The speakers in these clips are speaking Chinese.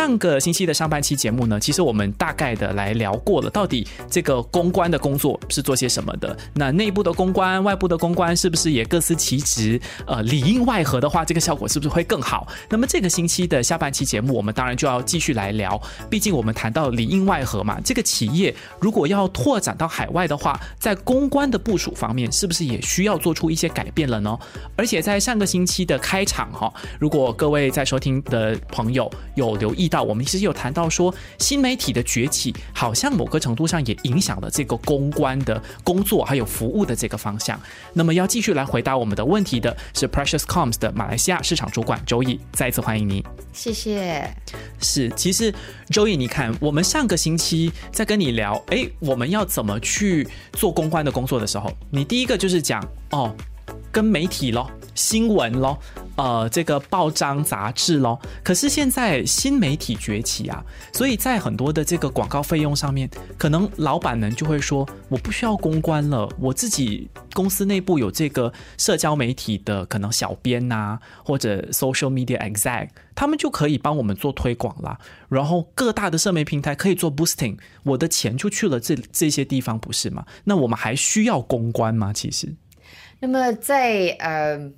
上个星期的上半期节目呢，其实我们大概的来聊过了，到底这个公关的工作是做些什么的？那内部的公关、外部的公关是不是也各司其职？呃，里应外合的话，这个效果是不是会更好？那么这个星期的下半期节目，我们当然就要继续来聊。毕竟我们谈到里应外合嘛，这个企业如果要拓展到海外的话，在公关的部署方面，是不是也需要做出一些改变了呢？而且在上个星期的开场哈，如果各位在收听的朋友有留意。意到我们其实有谈到说，新媒体的崛起好像某个程度上也影响了这个公关的工作还有服务的这个方向。那么要继续来回答我们的问题的是 Precious Coms 的马来西亚市场主管周毅，再一次欢迎你。谢谢。是，其实周毅，你看我们上个星期在跟你聊，哎，我们要怎么去做公关的工作的时候，你第一个就是讲哦，跟媒体咯，新闻咯。呃，这个报章杂志咯。可是现在新媒体崛起啊，所以在很多的这个广告费用上面，可能老板们就会说，我不需要公关了，我自己公司内部有这个社交媒体的可能小编呐，或者 social media exec，他们就可以帮我们做推广啦。然后各大的社媒平台可以做 boosting，我的钱就去了这这些地方，不是吗？那我们还需要公关吗？其实，那么在呃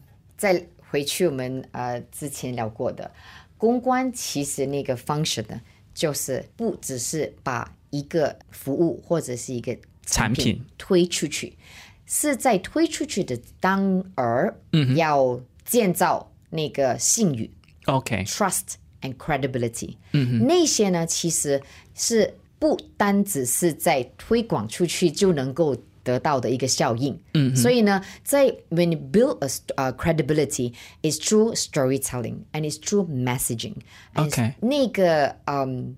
在。回去我们呃之前聊过的公关，其实那个方式呢，就是不只是把一个服务或者是一个产品推出去，是在推出去的当儿，嗯，要建造那个信誉，OK，trust and credibility，嗯，那些呢其实是不单只是在推广出去就能够。得到的一个效应，嗯，所以呢，在 when you build a credibility is through storytelling and is through messaging。OK，那个嗯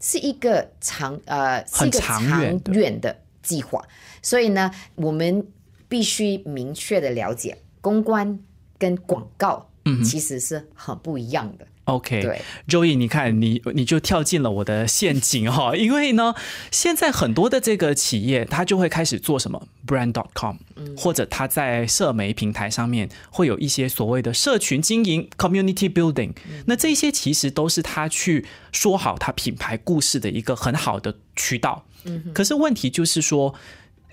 是一个长呃是一个长远的计划，所以呢，我们必须明确的了解公关跟广告，嗯，其实是很不一样的。OK，对，周毅，你看你你就跳进了我的陷阱哈，因为呢，现在很多的这个企业，他就会开始做什么？Brand.com，或者他在社媒平台上面会有一些所谓的社群经营 community building，那这些其实都是他去说好他品牌故事的一个很好的渠道。嗯，可是问题就是说。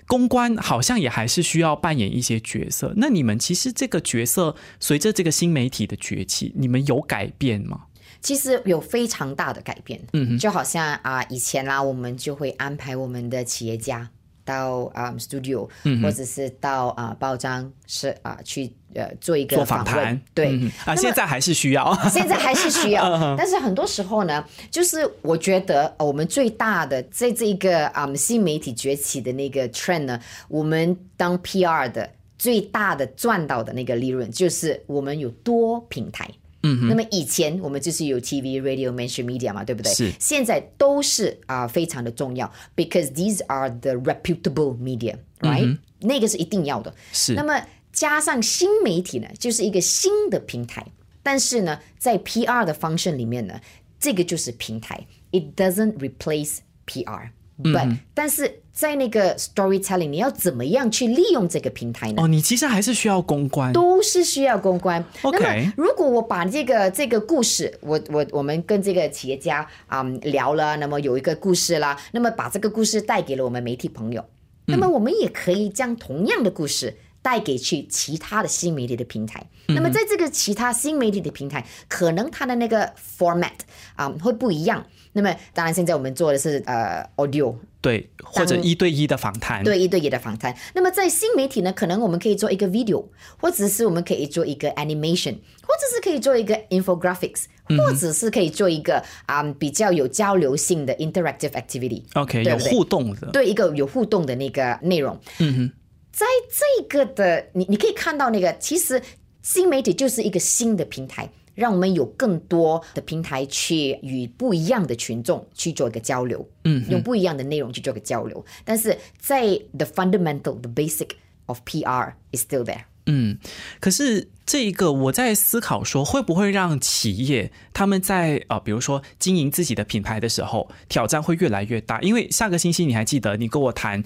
公关好像也还是需要扮演一些角色。那你们其实这个角色随着这个新媒体的崛起，你们有改变吗？其实有非常大的改变。嗯，就好像啊，以前啦，我们就会安排我们的企业家。到啊，studio，或者是到啊，报章是啊，去呃做一个访谈，对。啊，现在还是需要，现在还是需要，但是很多时候呢，就是我觉得我们最大的在这一个啊新媒体崛起的那个 trend 呢，我们当 PR 的最大的赚到的那个利润，就是我们有多平台。嗯，那么以前我们就是有 TV、Radio、Mainstream Media 嘛，对不对？是。现在都是啊，非常的重要，because these are the reputable media，right？那个是一定要的。是。那么加上新媒体呢，就是一个新的平台，但是呢，在 PR 的方式里面呢，这个就是平台，it doesn't replace PR。But 但是在那个 storytelling，你要怎么样去利用这个平台呢？哦，你其实还是需要公关，都是需要公关。那么如果我把这个这个故事，我我我们跟这个企业家啊聊了，那么有一个故事啦，那么把这个故事带给了我们媒体朋友，那么我们也可以将同样的故事带给去其他的新媒体的平台。那么在这个其他新媒体的平台，可能它的那个 format 啊会不一样。那么，当然，现在我们做的是呃 audio，对，或者一对一的访谈，对，一对一的访谈。那么在新媒体呢，可能我们可以做一个 video，或者是我们可以做一个 animation，或者是可以做一个 infographics，或者是可以做一个啊比较有交流性的 interactive activity。OK，有互动的，对，一个有互动的那个内容。嗯哼，在这个的，你你可以看到那个，其实新媒体就是一个新的平台。让我们有更多的平台去与不一样的群众去做一个交流，嗯，用不一样的内容去做个交流。但是在 the fundamental, the basic of PR is still there。嗯，可是这一个我在思考说，会不会让企业他们在呃，比如说经营自己的品牌的时候，挑战会越来越大？因为下个星期你还记得你跟我谈。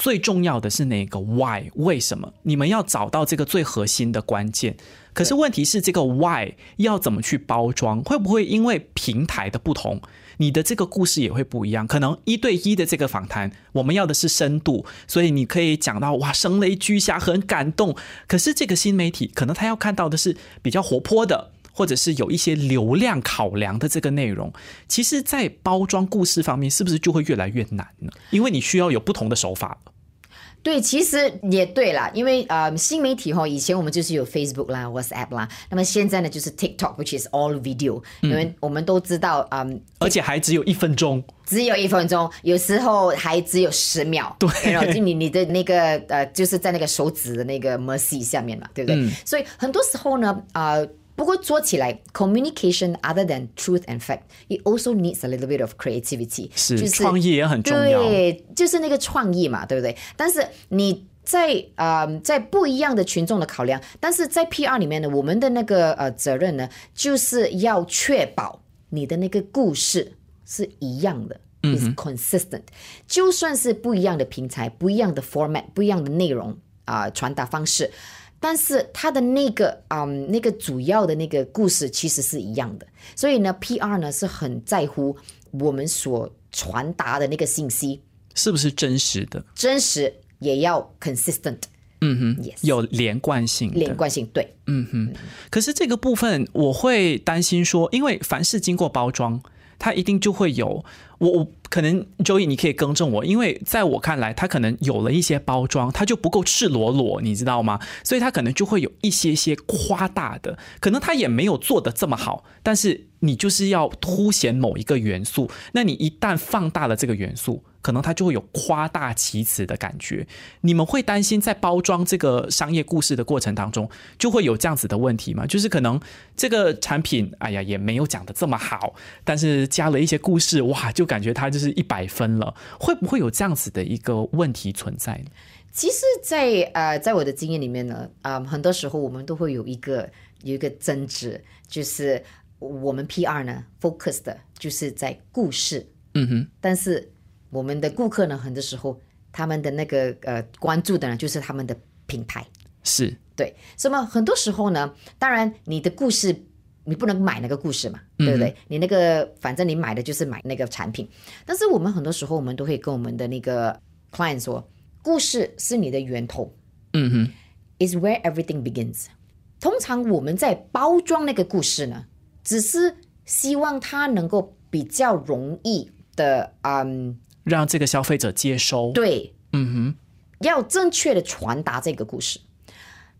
最重要的是那个 why 为什么？你们要找到这个最核心的关键。可是问题是，这个 why 要怎么去包装？会不会因为平台的不同，你的这个故事也会不一样？可能一对一的这个访谈，我们要的是深度，所以你可以讲到哇，声泪俱下，很感动。可是这个新媒体，可能他要看到的是比较活泼的。或者是有一些流量考量的这个内容，其实，在包装故事方面，是不是就会越来越难呢？因为你需要有不同的手法。对，其实也对啦，因为呃，新媒体哈，以前我们就是有 Facebook 啦、WhatsApp 啦，那么现在呢，就是 TikTok，which is all video。因为我们都知道，嗯，而且还只有一分钟，只有一分钟，有时候还只有十秒。对，然后就你你的那个呃，就是在那个手指的那个 mercy 下面嘛，对不对？所以很多时候呢，啊。不过做起来，communication other than truth and fact，it also needs a little bit of creativity，是创意也很重要。对，就是那个创意嘛，对不对？但是你在呃在不一样的群众的考量，但是在 PR 里面呢，我们的那个呃责任呢，就是要确保你的那个故事是一样的，is consistent。就算是不一样的平台、不一样的 format、不一样的内容啊，传达方式。但是它的那个嗯，那个主要的那个故事其实是一样的，所以呢，PR 呢是很在乎我们所传达的那个信息。是不是真实的，真实也要 consistent，嗯哼，yes，有连贯性，连贯性对，嗯哼。可是这个部分我会担心说，因为凡是经过包装，它一定就会有我我。可能 Joey，你可以更正我，因为在我看来，它可能有了一些包装，它就不够赤裸裸，你知道吗？所以它可能就会有一些些夸大的，可能它也没有做的这么好，但是你就是要凸显某一个元素，那你一旦放大了这个元素。可能它就会有夸大其词的感觉。你们会担心在包装这个商业故事的过程当中，就会有这样子的问题吗？就是可能这个产品，哎呀，也没有讲的这么好，但是加了一些故事，哇，就感觉它就是一百分了。会不会有这样子的一个问题存在呢？其实，在呃，在我的经验里面呢，啊，很多时候我们都会有一个有一个争执，就是我们 PR 呢 focus 的就是在故事，嗯哼，但是。我们的顾客呢，很多时候他们的那个呃关注的呢，就是他们的品牌，是对。那么很多时候呢，当然你的故事你不能买那个故事嘛，对不对？你那个反正你买的就是买那个产品。但是我们很多时候我们都会跟我们的那个 client 说，故事是你的源头，嗯哼，is where everything begins。通常我们在包装那个故事呢，只是希望它能够比较容易的，嗯。让这个消费者接收，对，嗯哼，要正确的传达这个故事。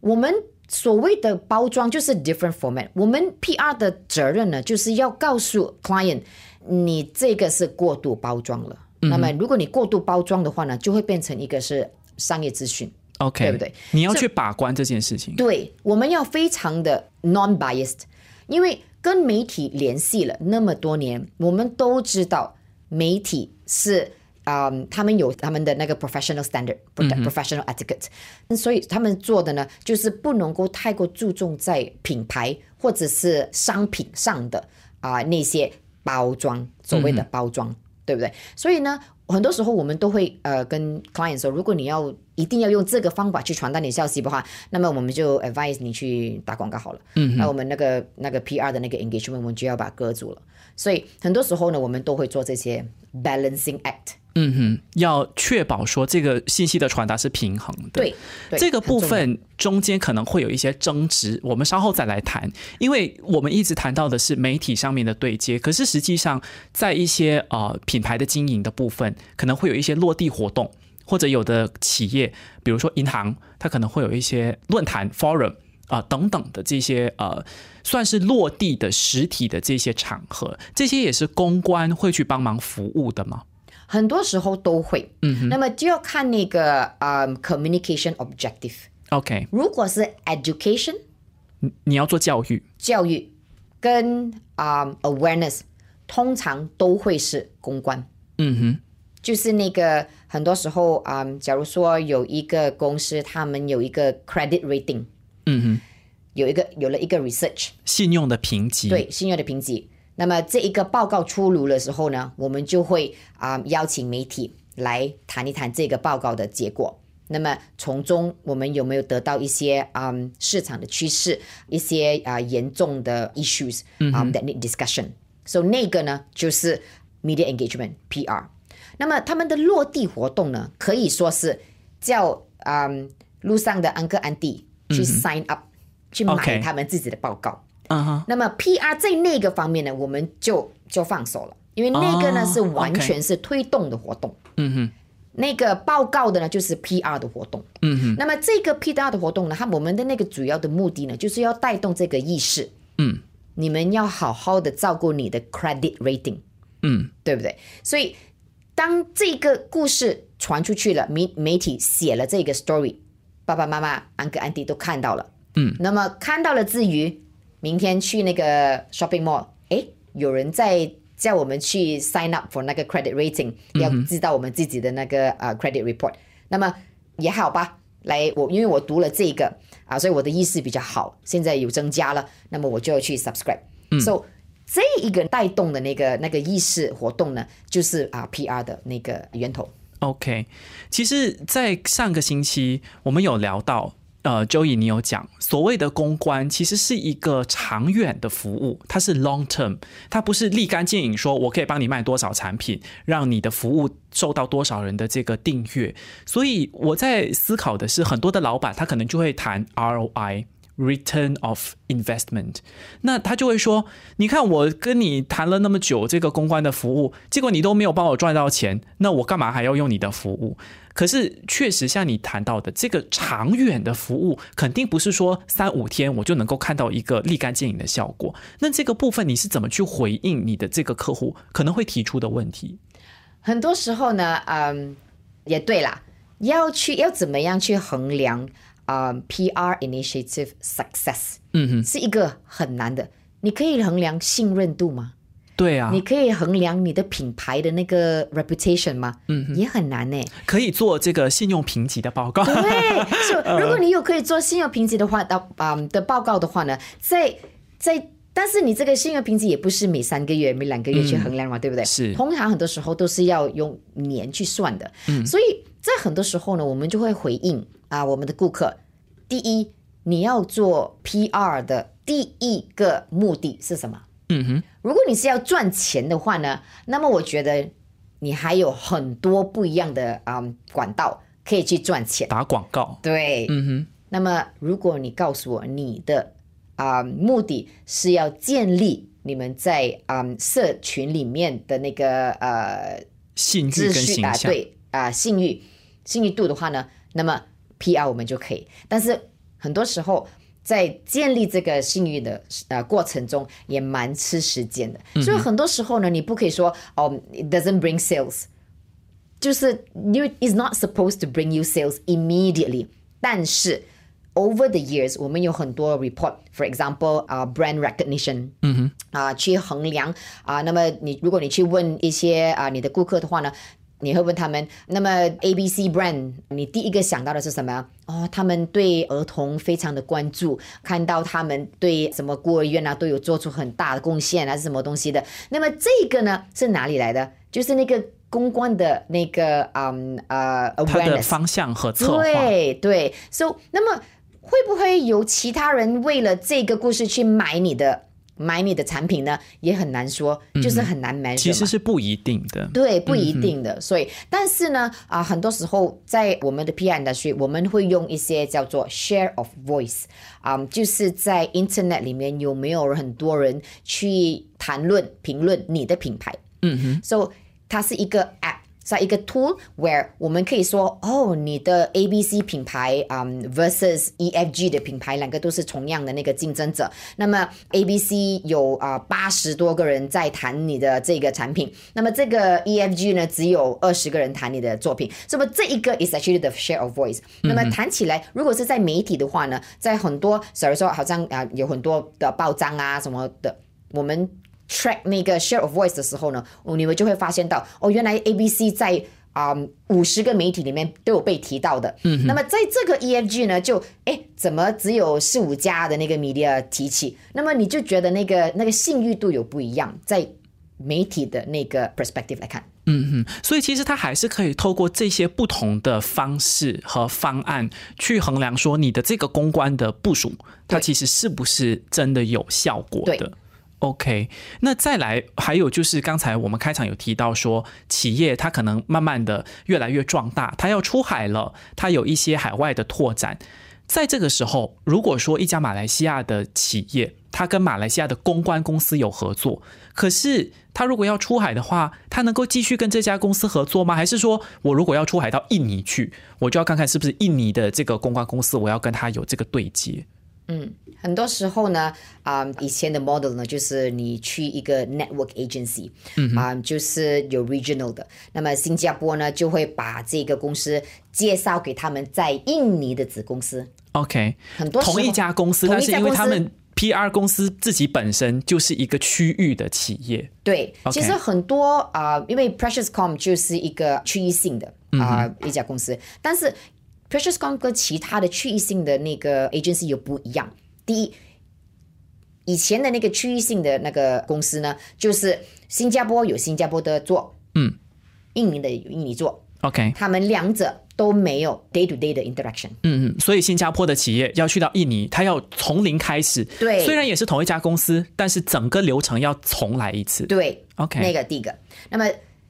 我们所谓的包装就是 different format。我们 PR 的责任呢，就是要告诉 client，你这个是过度包装了。那么如果你过度包装的话呢，就会变成一个是商业资讯，OK，对不对？你要去把关这件事情。对，我们要非常的 non-biased，因为跟媒体联系了那么多年，我们都知道媒体。是啊，他们有他们的那个 professional standard，professional etiquette，所以他们做的呢，就是不能够太过注重在品牌或者是商品上的啊那些包装，所谓的包装，对不对？所以呢，很多时候我们都会呃跟 client 说，如果你要一定要用这个方法去传达你消息的话，那么我们就 advise 你去打广告好了。嗯，那我们那个那个 PR 的那个 engagement，我们就要把它割住了。所以很多时候呢，我们都会做这些 balancing act。嗯哼，要确保说这个信息的传达是平衡的。对，这个部分中间可能会有一些争执，我们稍后再来谈。因为我们一直谈到的是媒体上面的对接，可是实际上在一些呃品牌的经营的部分，可能会有一些落地活动，或者有的企业，比如说银行，它可能会有一些论坛 forum。啊，等等的这些呃，算是落地的实体的这些场合，这些也是公关会去帮忙服务的吗？很多时候都会，嗯，那么就要看那个啊，communication objective。OK，如果是 education，你你要做教育，教育跟啊 awareness，通常都会是公关。嗯哼，就是那个很多时候啊，假如说有一个公司，他们有一个 credit rating。嗯哼，有一个有了一个 research，信用的评级，对信用的评级。那么这一个报告出炉的时候呢，我们就会啊、邀请媒体来谈一谈这个报告的结果。那么从中我们有没有得到一些嗯市场的趋势，一些啊、严重的 issues 啊、that need discussion。So 那个呢就是 media engagement PR。那么他们的落地活动呢，可以说是叫嗯路上的安哥安弟去 sign up、去买他们自己的报告。嗯哼，那么 PR 在那个方面呢，我们就就放手了，因为那个呢、哦是完全是推动的活动。嗯哼，那个报告的呢，就是 PR 的活动。嗯哼，那么这个 PR 的活动呢，它我们的那个主要的目的呢，就是要带动这个意识。嗯，你们要好好的照顾你的 credit rating，嗯对不对？所以当这个故事传出去了，媒媒体写了这个 story，爸爸妈妈、安哥、安迪都看到了。嗯，那么看到了之余，明天去那个 shopping mall，哎，有人在叫我们去 sign up for 那个 credit rating，要知道我们自己的那个呃 credit report。那么也好吧，来我因为我读了这个啊，所以我的意识比较好，现在有增加了，那么我就要去 subscribe。so 这一个带动的那个那个意识活动呢，就是啊 PR 的那个源头。OK，其实，在上个星期我们有聊到，呃，Joey 你有讲，所谓的公关其实是一个长远的服务，它是 long term，它不是立竿见影，说我可以帮你卖多少产品，让你的服务受到多少人的这个订阅。所以我在思考的是，很多的老板他可能就会谈 ROI。Return of investment，那他就会说：“你看，我跟你谈了那么久这个公关的服务，结果你都没有帮我赚到钱，那我干嘛还要用你的服务？”可是确实像你谈到的，这个长远的服务肯定不是说三五天我就能够看到一个立竿见影的效果。那这个部分你是怎么去回应你的这个客户可能会提出的问题？很多时候呢，嗯，也对啦，要去要怎么样去衡量啊、嗯 PR initiative success，嗯哼，是一个很难的。你可以衡量信任度吗？对啊你，可以衡量你的品牌的那个 reputation 吗？嗯，也很难呢。可以做这个信用评级的报告。对，就 如果你有可以做信用评级的话，的啊、的报告的话呢，在在，但是你这个信用评级也不是每三个月、每两个月去衡量嘛，对不对？是通常很多时候都是要用年去算的。嗯，所以在很多时候呢，我们就会回应啊，我们的顾客，第一，你要做 PR 的第一个目的是什么？嗯哼，如果你是要赚钱的话呢，那么我觉得你还有很多不一样的啊、嗯管道可以去赚钱。打广告。对，嗯哼，那么如果你告诉我你的啊、目的是要建立你们在啊、社群里面的那个呃信誉秩跟形象。对啊、信誉信誉度的话呢，那么 PR 我们就可以。但是很多时候在建立这个信誉的呃过程中，也蛮吃时间的。嗯所以很多时候呢，你不可以说哦，it doesn't bring sales，就是因为 is not supposed to bring you sales immediately，但是 over the years，我们有很多 report，for example 啊、brand recognition，嗯哼，啊、去衡量啊、那么你如果你去问一些啊、你的顾客的话呢？你会问他们，那么 A B C brand，你第一个想到的是什么？哦，他们对儿童非常的关注，看到他们对什么孤儿院啊都有做出很大的贡献啊，是什么东西的？那么这个呢是哪里来的？就是那个公关的那个嗯呃他的 awareness，方向和策划。对对，so 那么会不会有其他人为了这个故事去买你的买你的产品呢？也很难说，就是很难 measure 其实是不一定的。对，不一定的。所以，但是呢，啊，很多时候在我们的 PR industry，我们会用一些叫做 share of voice，啊、就是在 Internet 里面有没有很多人去谈论、评论你的品牌。嗯哼，So 它是一个 app，是一个 tool where 我们可以说，哦，你的 A B C 品牌，嗯、versus E F G 的品牌，两个都是同样的那个竞争者。那么 A B C 有啊八十多个人在谈你的这个产品，那么这个 E F G 呢只有二十个人谈你的作品。那么这一个 is actually the share of voice。那么谈起来，如果是在媒体的话呢，在很多，假如说好像啊、有很多的报章啊什么的，我们 track 那个 share of voice 的时候呢，哦，你们就会发现到，哦，原来 A B C 在啊五十个媒体里面都有被提到的。嗯，那么在这个 EFG 呢，就哎怎么只有四五家的那个 media 提起？那么你就觉得那个那个信誉度有不一样，在媒体的那个 perspective 来看。嗯哼，所以其实它还是可以透过这些不同的方式和方案去衡量，说你的这个公关的部署，它其实是不是真的有效果的。OK，那再来还有就是刚才我们开场有提到说，企业它可能慢慢的越来越壮大，它要出海了，它有一些海外的拓展。在这个时候，如果说一家马来西亚的企业，它跟马来西亚的公关公司有合作，可是它如果要出海的话，它能够继续跟这家公司合作吗？还是说我如果要出海到印尼去，我就要看看是不是印尼的这个公关公司，我要跟他有这个对接？嗯，很多时候呢，啊，以前的 model 呢，就是你去一个 network agency，啊，就是有 regional 的，那么新加坡呢就会把这个公司介绍给他们在印尼的子公司。OK，很多同一家公司，但是因为他们 PR 公司自己本身就是一个区域的企业。对，其实很多啊，因为 PreciousCom 就是一个区域性的啊一家公司，但是 PreciousCom 跟其他的区域性的那个 agency 又不一样。第一，以前的那个区域性的那个公司呢，就是新加坡有新加坡的做，嗯，印尼的有印尼做，OK，他们两者。都没有 day to day 的 interaction。嗯嗯，所以新加坡的企业要去到印尼，他要从零开始。对，虽然也是同一家公司，但是整个流程要重来一次。对，OK，那个第一个。那么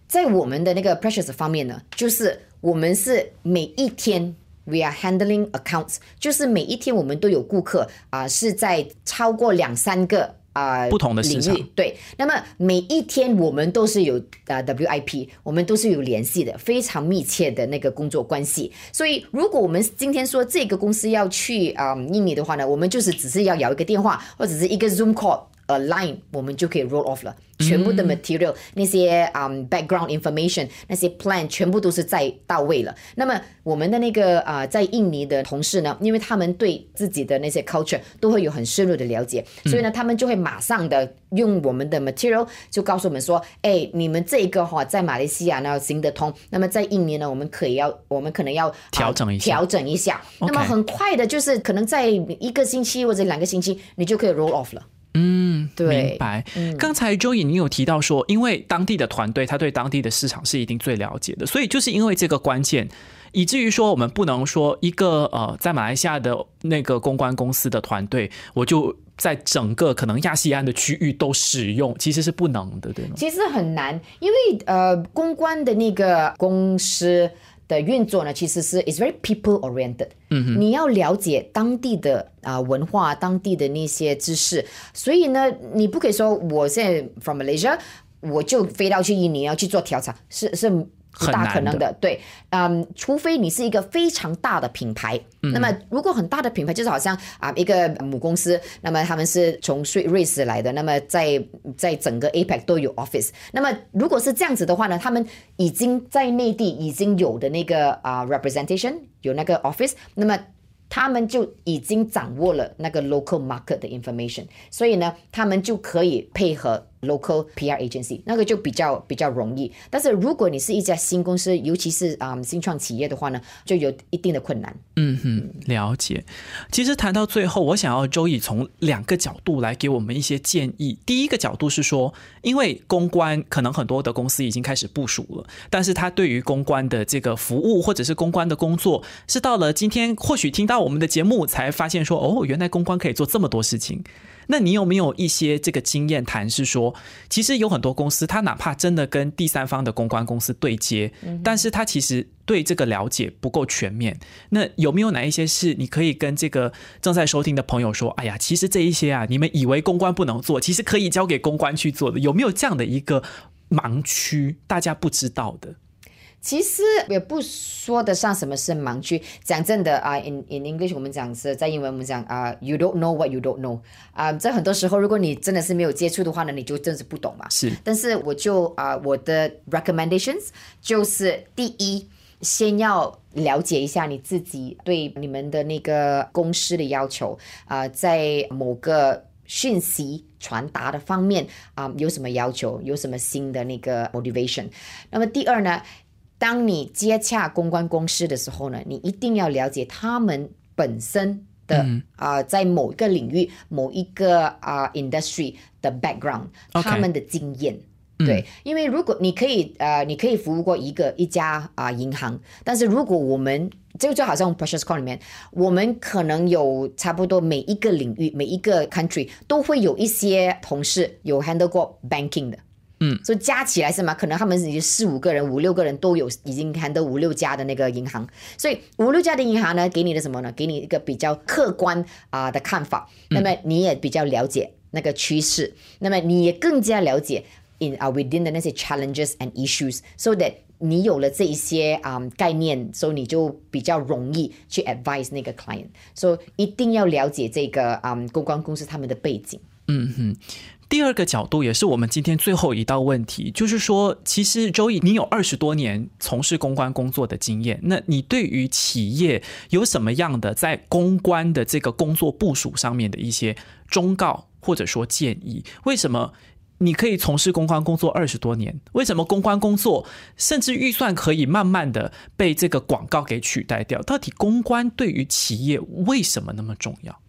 在我们的那个 precious 方面呢，就是我们是每一天 we are handling accounts，就是每一天我们都有顾客啊，是在超过两三个。啊，不同的领域对。那么每一天我们都是有啊 WIP，我们都是有联系的，非常密切的那个工作关系。所以如果我们今天说这个公司要去啊印尼的话呢，我们就是只是要摇一个电话或者是一个 Zoom call。A line，我们就可以 roll off 了。全部的 material，那些啊 background information，那些 plan 全部都是在到位了。那么我们的那个啊在印尼的同事呢，因为他们对自己的那些 culture 都会有很深入的了解，所以呢，他们就会马上的用我们的 material 就告诉我们说，哎，你们这个哈在马来西亚呢行得通，那么在印尼呢，我们可以要，我们可能要调整一下，调整一下。那么很快的，就是可能在一个星期或者两个星期，你就可以 roll off 了。嗯，明白。刚才 Joey 你有提到说，因为当地的团队他对当地的市场是一定最了解的，所以就是因为这个关键，以至于说我们不能说一个呃在马来西亚的那个公关公司的团队，我就在整个可能亚细安的区域都使用，其实是不能的，对吗？其实很难，因为呃公关的那个公司。的运作呢，其实是 is very people oriented。嗯你要了解当地的啊文化，当地的那些知识，所以呢，你不可以说我现在 from Malaysia，我就飞到去印尼要去做调查，是是。不大可能的，对，嗯，除非你是一个非常大的品牌，那么如果很大的品牌，就是好像啊一个母公司，那么他们是从瑞瑞士来的，那么在在整个 APEC 都有 office，那么如果是这样子的话呢，他们已经在内地已经有的那个啊 representation 有那个 office，那么他们就已经掌握了那个 local market 的 information，所以呢，他们就可以配合。Local PR agency 那个就比较比较容易，但是如果你是一家新公司，尤其是啊新创企业的话呢，就有一定的困难。嗯哼，了解。其实谈到最后，我想要周易从两个角度来给我们一些建议。第一个角度是说，因为公关可能很多的公司已经开始部署了，但是他对于公关的这个服务或者是公关的工作，是到了今天或许听到我们的节目才发现说，哦，原来公关可以做这么多事情。那你有没有一些这个经验谈？是说，其实有很多公司，它哪怕真的跟第三方的公关公司对接，但是它其实对这个了解不够全面。那有没有哪一些是你可以跟这个正在收听的朋友说？哎呀，其实这一些啊，你们以为公关不能做，其实可以交给公关去做的。有没有这样的一个盲区，大家不知道的？其实也不说得上什么是盲区。讲真的啊，in in English 我们讲是在英文我们讲啊，you don't know what you don't know 啊，在很多时候如果你真的是没有接触的话呢，你就真是不懂嘛。是。但是我就啊，我的 recommendations 就是第一，先要了解一下你自己对你们的那个公司的要求啊，在某个讯息传达的方面啊，有什么要求，有什么新的那个 motivation。那么第二呢？当你接洽公关公司的时候呢，你一定要了解他们本身的啊、在某一个领域、某一个啊、industry 的 background，他们的经验。对，因为如果你可以呃，你可以服务过一个一家啊、银行，但是如果我们就就好像 Precious Call 里面，我们可能有差不多每一个领域、每一个 country 都会有一些同事有 handle 过 banking 的。嗯，所以加起来是吗？可能他们已经四五个人、五六个人都有已经谈得五六家的那个银行，所以五六家的银行呢，给你的什么呢？给你一个比较客观啊、的看法，那么你也比较了解那个趋势，那么你也更加了解 in 啊、within 的那些 challenges and issues，so that 你有了这一些啊、概念，所以你就比较容易去 advise 那个 client，所、以一定要了解这个啊、公关公司他们的背景。嗯哼第二个角度也是我们今天最后一道问题，就是说，其实周易，你有二十多年从事公关工作的经验，那你对于企业有什么样的在公关的这个工作部署上面的一些忠告或者说建议？为什么？你可以从事公关工作二十多年，为什么公关工作甚至预算可以慢慢的被这个广告给取代掉？到底公关对于企业为什么那么重要？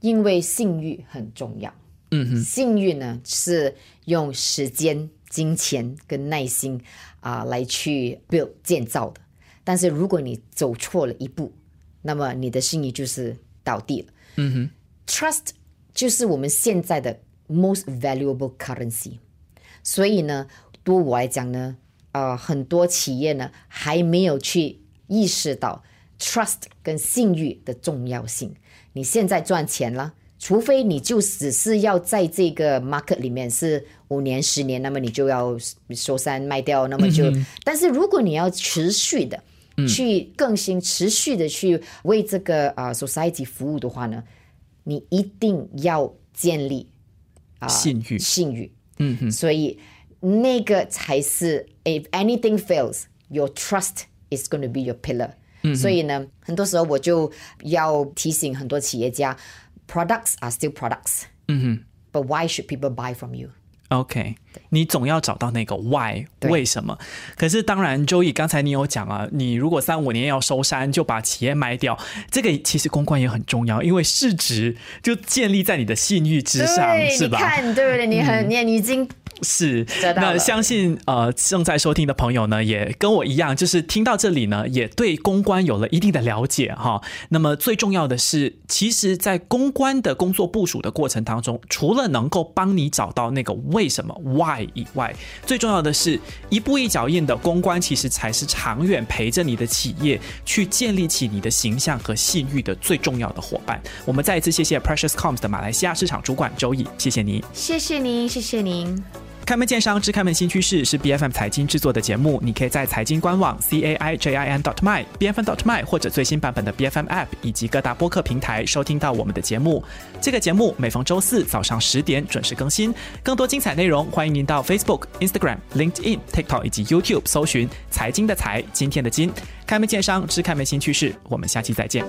因为信誉很重要。嗯哼，信誉呢是用时间、金钱跟耐心啊、来去 build 建造的。但是如果你走错了一步，那么你的信誉就是倒地了。嗯哼，trust 就是我们现在的 most valuable currency。所以呢，对我来讲呢，呃，很多企业呢还没有去意识到 trust 跟信誉的重要性。你现在赚钱了，除非你就只是要在这个 market 里面是五年、十年，那么你就要收山卖掉，那么就，但是如果你要持续的去更新、持续的去为这个啊、呃 society 服务的话呢，你一定要建立啊、信誉信誉。嗯哼，所以那个才是 if anything fails, your trust is going to be your pillar。所以呢，很多时候我就要提醒很多企业家，products are still products。嗯哼，but why should people buy from you？OK，你总要找到那个 why 为什么？可是当然，周易刚才你有讲啊，你如果三五年要收山，就把企业卖掉，这个其实公关也很重要，因为市值就建立在你的信誉之上，是吧？看，对不对？你很，你你已经是，那相信呃正在收听的朋友呢，也跟我一样，就是听到这里呢，也对公关有了一定的了解哈。那么最重要的是，其实，在公关的工作部署的过程当中，除了能够帮你找到那个为什么 why 以外，最重要的是一步一脚印的公关，其实才是长远陪着你的企业去建立起你的形象和信誉的最重要的伙伴。我们再一次谢谢 Precious Coms 的马来西亚市场主管周毅，谢谢您。谢谢您，谢谢您。开门见商之开门新趋势是 B F M 财经制作的节目，你可以在财经官网 c a i j i n dot my b f m dot my 或者最新版本的 B F M App 以及各大播客平台收听到我们的节目。这个节目每逢周四早上十点准时更新，更多精彩内容欢迎您到 Facebook、Instagram、LinkedIn、TikTok 以及 YouTube 搜寻“财经的财，今天的金”。开门见商之开门新趋势，我们下期再见。